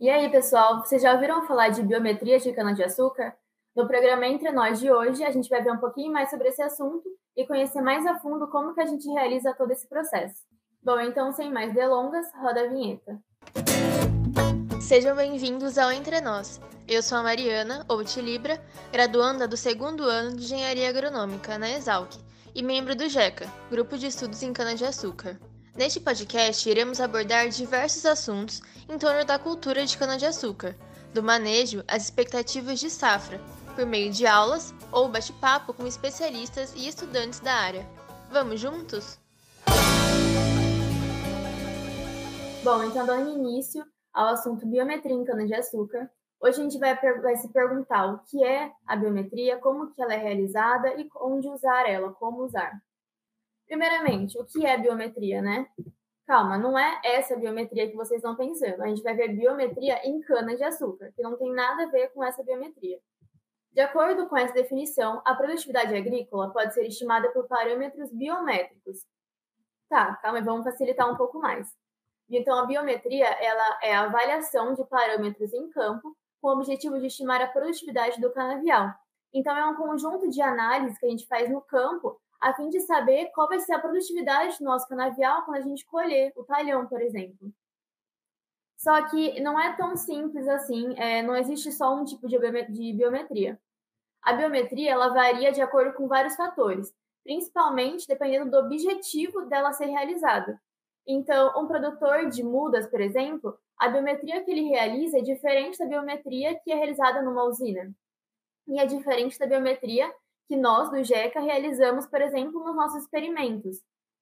E aí, pessoal, vocês já ouviram falar de biometria de cana-de-açúcar? No programa Entre Nós de hoje, a gente vai ver um pouquinho mais sobre esse assunto e conhecer mais a fundo como que a gente realiza todo esse processo. Bom, então, sem mais delongas, roda a vinheta. Sejam bem-vindos ao Entre Nós. Eu sou a Mariana, ou Tilibra, graduanda do segundo ano de Engenharia Agronômica na Exalc e membro do GECA, Grupo de Estudos em Cana-de-Açúcar. Neste podcast, iremos abordar diversos assuntos em torno da cultura de cana-de-açúcar, do manejo às expectativas de safra, por meio de aulas ou bate-papo com especialistas e estudantes da área. Vamos juntos? Bom, então dando início ao assunto biometria em cana-de-açúcar, hoje a gente vai, vai, se perguntar o que é a biometria, como que ela é realizada e onde usar ela, como usar. Primeiramente, o que é biometria, né? Calma, não é essa biometria que vocês estão pensando. A gente vai ver biometria em cana-de-açúcar, que não tem nada a ver com essa biometria. De acordo com essa definição, a produtividade agrícola pode ser estimada por parâmetros biométricos. Tá, calma, vamos facilitar um pouco mais. Então, a biometria ela é a avaliação de parâmetros em campo com o objetivo de estimar a produtividade do canavial. Então, é um conjunto de análises que a gente faz no campo a fim de saber qual vai ser a produtividade do nosso canavial quando a gente colher o talhão, por exemplo. Só que não é tão simples assim, é, não existe só um tipo de biometria. A biometria ela varia de acordo com vários fatores, principalmente dependendo do objetivo dela ser realizada. Então, um produtor de mudas, por exemplo, a biometria que ele realiza é diferente da biometria que é realizada numa usina. E é diferente da biometria que nós, do GECA, realizamos, por exemplo, nos nossos experimentos.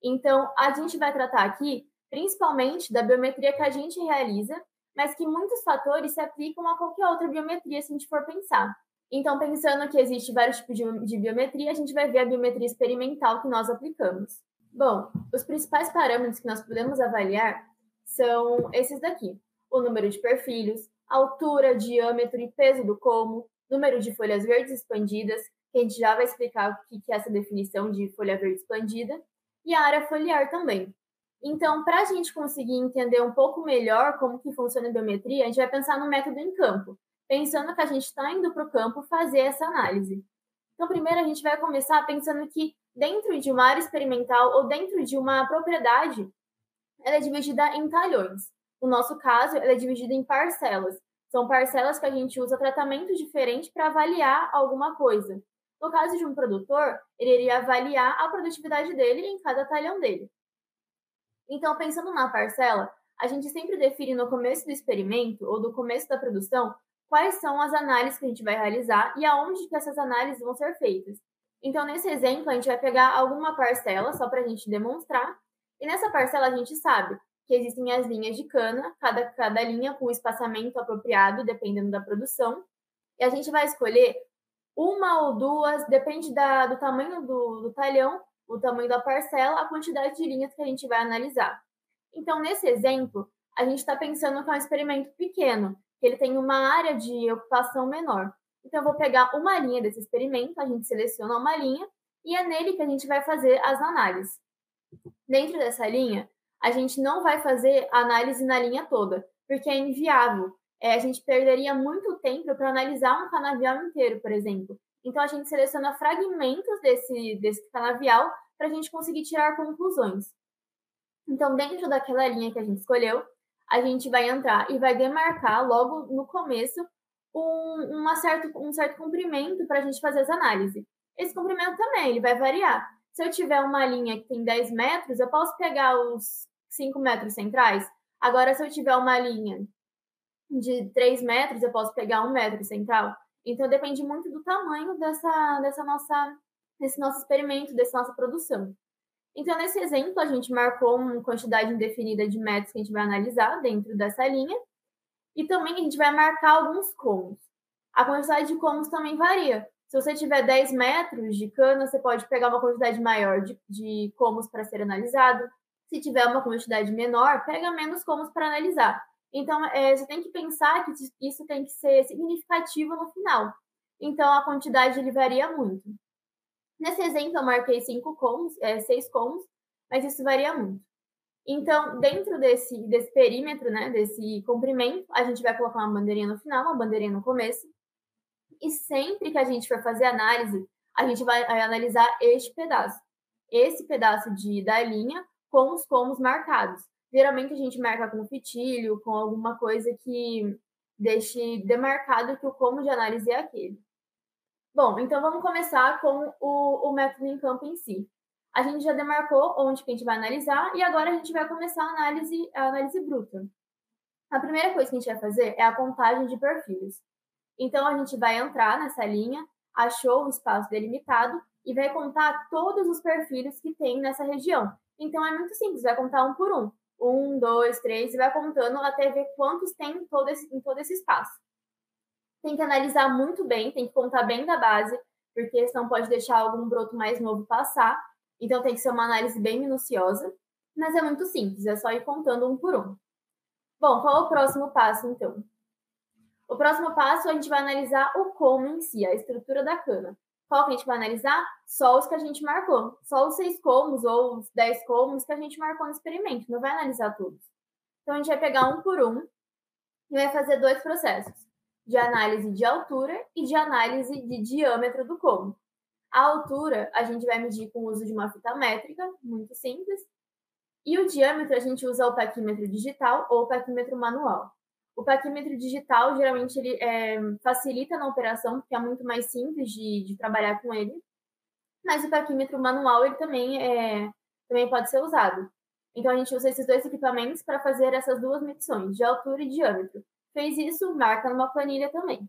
Então, a gente vai tratar aqui principalmente da biometria que a gente realiza, mas que muitos fatores se aplicam a qualquer outra biometria, se a gente for pensar. Então, pensando que existe vários tipos de biometria, a gente vai ver a biometria experimental que nós aplicamos. Bom, os principais parâmetros que nós podemos avaliar são esses daqui: o número de perfilhos, altura, diâmetro e peso do como, número de folhas verdes expandidas, que a gente já vai explicar o que é essa definição de folha verde expandida, e a área foliar também. Então, para a gente conseguir entender um pouco melhor como que funciona a biometria, a gente vai pensar no método em campo, pensando que a gente está indo para o campo fazer essa análise. Então, primeiro a gente vai começar pensando que dentro de uma área experimental ou dentro de uma propriedade, ela é dividida em talhões. No nosso caso, ela é dividida em parcelas. São parcelas que a gente usa tratamento diferente para avaliar alguma coisa. No caso de um produtor, ele iria avaliar a produtividade dele em cada talhão dele. Então, pensando na parcela, a gente sempre define no começo do experimento ou do começo da produção quais são as análises que a gente vai realizar e aonde que essas análises vão ser feitas. Então, nesse exemplo, a gente vai pegar alguma parcela só para a gente demonstrar, e nessa parcela a gente sabe que existem as linhas de cana, cada, cada linha com o espaçamento apropriado, dependendo da produção, e a gente vai escolher uma ou duas, depende da, do tamanho do, do talhão, o tamanho da parcela, a quantidade de linhas que a gente vai analisar. Então, nesse exemplo, a gente está pensando que é um experimento pequeno, que ele tem uma área de ocupação menor. Então, eu vou pegar uma linha desse experimento, a gente seleciona uma linha, e é nele que a gente vai fazer as análises. Dentro dessa linha, a gente não vai fazer análise na linha toda, porque é inviável. É, a gente perderia muito tempo para analisar um canavial inteiro, por exemplo. Então, a gente seleciona fragmentos desse, desse canavial para a gente conseguir tirar conclusões. Então, dentro daquela linha que a gente escolheu, a gente vai entrar e vai demarcar logo no começo um, uma certo, um certo comprimento para a gente fazer as análises. Esse comprimento também ele vai variar. Se eu tiver uma linha que tem 10 metros, eu posso pegar os 5 metros centrais. Agora, se eu tiver uma linha de 3 metros, eu posso pegar um metro central. Então depende muito do tamanho dessa, dessa nossa, desse nosso experimento, dessa nossa produção. Então, nesse exemplo, a gente marcou uma quantidade indefinida de metros que a gente vai analisar dentro dessa linha. E também a gente vai marcar alguns comos. A quantidade de comos também varia. Se você tiver 10 metros de cana, você pode pegar uma quantidade maior de, de comos para ser analisado. Se tiver uma quantidade menor, pega menos comos para analisar. Então, é, você tem que pensar que isso tem que ser significativo no final. Então, a quantidade ele varia muito. Nesse exemplo, eu marquei cinco comos, é, seis comos, mas isso varia muito. Então, dentro desse, desse perímetro, né, desse comprimento, a gente vai colocar uma bandeirinha no final, uma bandeirinha no começo. E sempre que a gente for fazer análise, a gente vai analisar este pedaço. Esse pedaço de, da linha com os comos marcados. Geralmente a gente marca com fitilho, com alguma coisa que deixe demarcado que o como de análise é aquele. Bom, então vamos começar com o, o método em campo em si. A gente já demarcou onde que a gente vai analisar e agora a gente vai começar a análise, a análise bruta. A primeira coisa que a gente vai fazer é a contagem de perfis. Então a gente vai entrar nessa linha, achou o espaço delimitado e vai contar todos os perfis que tem nessa região. Então é muito simples, vai contar um por um. Um, dois, três, e vai contando até ver quantos tem em todo esse, em todo esse espaço. Tem que analisar muito bem, tem que contar bem da base, porque senão pode deixar algum broto mais novo passar. Então tem que ser uma análise bem minuciosa, mas é muito simples, é só ir contando um por um. Bom, qual é o próximo passo então? O próximo passo a gente vai analisar o como em si, a estrutura da cana. Qual que a gente vai analisar? Só os que a gente marcou. Só os seis comos ou os dez comos que a gente marcou no experimento. Não vai analisar todos. Então, a gente vai pegar um por um e vai fazer dois processos. De análise de altura e de análise de diâmetro do como. A altura a gente vai medir com o uso de uma fita métrica, muito simples. E o diâmetro a gente usa o paquímetro digital ou o paquímetro manual. O paquímetro digital, geralmente, ele é, facilita na operação, porque é muito mais simples de, de trabalhar com ele. Mas o paquímetro manual, ele também, é, também pode ser usado. Então, a gente usa esses dois equipamentos para fazer essas duas medições, de altura e diâmetro. Fez isso, marca numa planilha também.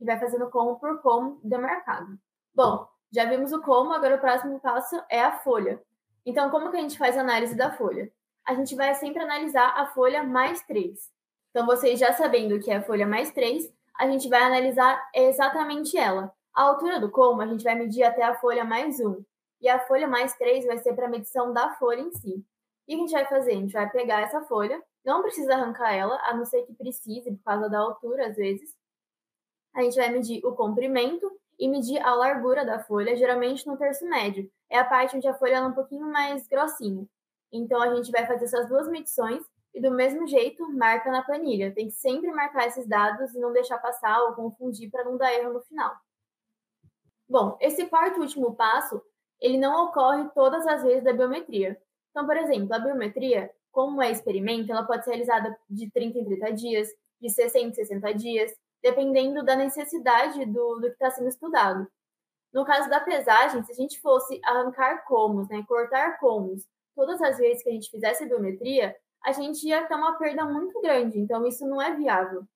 E vai fazendo como por como demarcado. Bom, já vimos o como, agora o próximo passo é a folha. Então, como que a gente faz a análise da folha? A gente vai sempre analisar a folha mais 3. Então, vocês já sabendo que é a folha mais 3, a gente vai analisar exatamente ela. A altura do como, a gente vai medir até a folha mais 1. E a folha mais 3 vai ser para a medição da folha em si. E a gente vai fazer? A gente vai pegar essa folha, não precisa arrancar ela, a não ser que precise, por causa da altura, às vezes. A gente vai medir o comprimento e medir a largura da folha, geralmente no terço médio. É a parte onde a folha é um pouquinho mais grossinha. Então, a gente vai fazer essas duas medições e do mesmo jeito, marca na planilha. Tem que sempre marcar esses dados e não deixar passar ou confundir para não dar erro no final. Bom, esse quarto último passo, ele não ocorre todas as vezes da biometria. Então, por exemplo, a biometria, como é experimento, ela pode ser realizada de 30 em 30 dias, de 60 em 60 dias, dependendo da necessidade do, do que está sendo estudado. No caso da pesagem, se a gente fosse arrancar comos, né, cortar comos, todas as vezes que a gente fizesse biometria, a gente ia ter uma perda muito grande, então isso não é viável.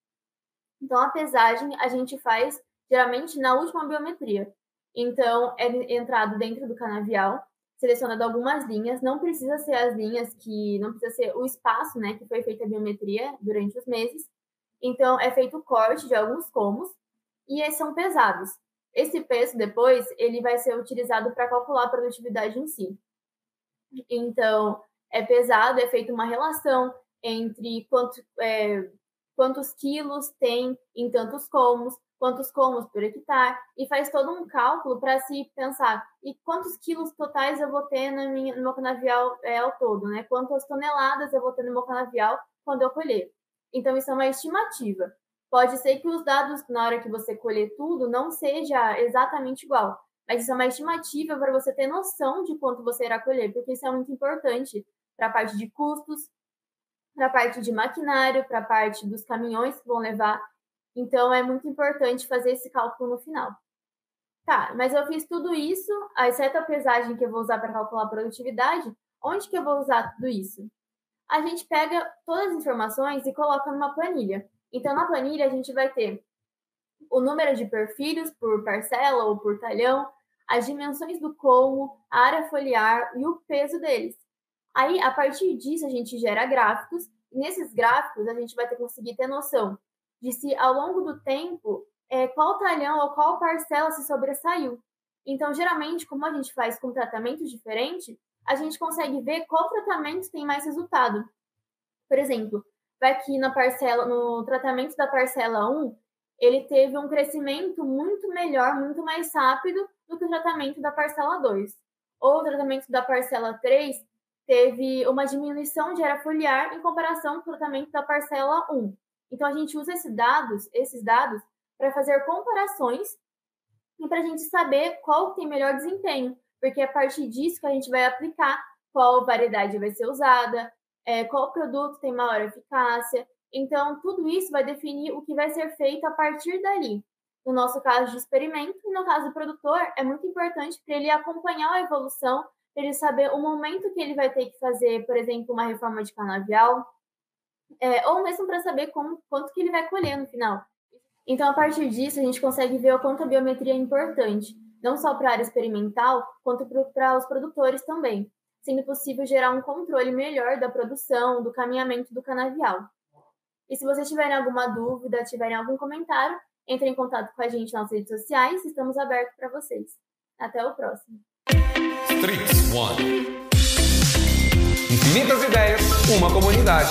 Então a pesagem a gente faz geralmente na última biometria. Então é entrado dentro do canavial, selecionado algumas linhas, não precisa ser as linhas que não precisa ser o espaço, né, que foi feita a biometria durante os meses. Então é feito o corte de alguns comos e esses são pesados. Esse peso depois ele vai ser utilizado para calcular a produtividade em si. Então, é pesado, é feita uma relação entre quanto, é, quantos quilos tem em tantos comos, quantos comos por hectare, e faz todo um cálculo para se pensar e quantos quilos totais eu vou ter na minha, no meu canavial é, ao todo, né? Quantas toneladas eu vou ter no meu canavial quando eu colher. Então, isso é uma estimativa. Pode ser que os dados, na hora que você colher tudo, não seja exatamente igual, mas isso é uma estimativa para você ter noção de quanto você irá colher, porque isso é muito importante para a parte de custos, para a parte de maquinário, para a parte dos caminhões que vão levar. Então, é muito importante fazer esse cálculo no final. Tá, mas eu fiz tudo isso, exceto a pesagem que eu vou usar para calcular a produtividade. Onde que eu vou usar tudo isso? A gente pega todas as informações e coloca numa planilha. Então, na planilha, a gente vai ter o número de perfilhos por parcela ou por talhão, as dimensões do como, a área foliar e o peso deles. Aí, a partir disso, a gente gera gráficos, e nesses gráficos a gente vai ter, conseguir ter noção de se ao longo do tempo é, qual talhão ou qual parcela se sobressaiu. Então, geralmente, como a gente faz com tratamentos diferentes, a gente consegue ver qual tratamento tem mais resultado. Por exemplo, vai aqui na parcela, no tratamento da parcela 1, ele teve um crescimento muito melhor, muito mais rápido do que o tratamento da parcela 2. Ou o tratamento da parcela 3 teve uma diminuição de área foliar em comparação com o tratamento da parcela 1. Então, a gente usa esses dados, esses dados para fazer comparações e para a gente saber qual tem melhor desempenho, porque é a partir disso que a gente vai aplicar qual variedade vai ser usada, é, qual produto tem maior eficácia. Então, tudo isso vai definir o que vai ser feito a partir dali. No nosso caso de experimento e no caso do produtor, é muito importante para ele acompanhar a evolução, ele saber o momento que ele vai ter que fazer, por exemplo, uma reforma de canavial, é, ou mesmo para saber como, quanto que ele vai colher no final. Então, a partir disso, a gente consegue ver o quanto a biometria é importante, não só para a área experimental, quanto para os produtores também, sendo possível gerar um controle melhor da produção, do caminhamento do canavial. E se vocês tiverem alguma dúvida, tiverem algum comentário, entre em contato com a gente nas redes sociais, estamos abertos para vocês. Até o próximo. Streets One. Infinitas ideias, uma comunidade.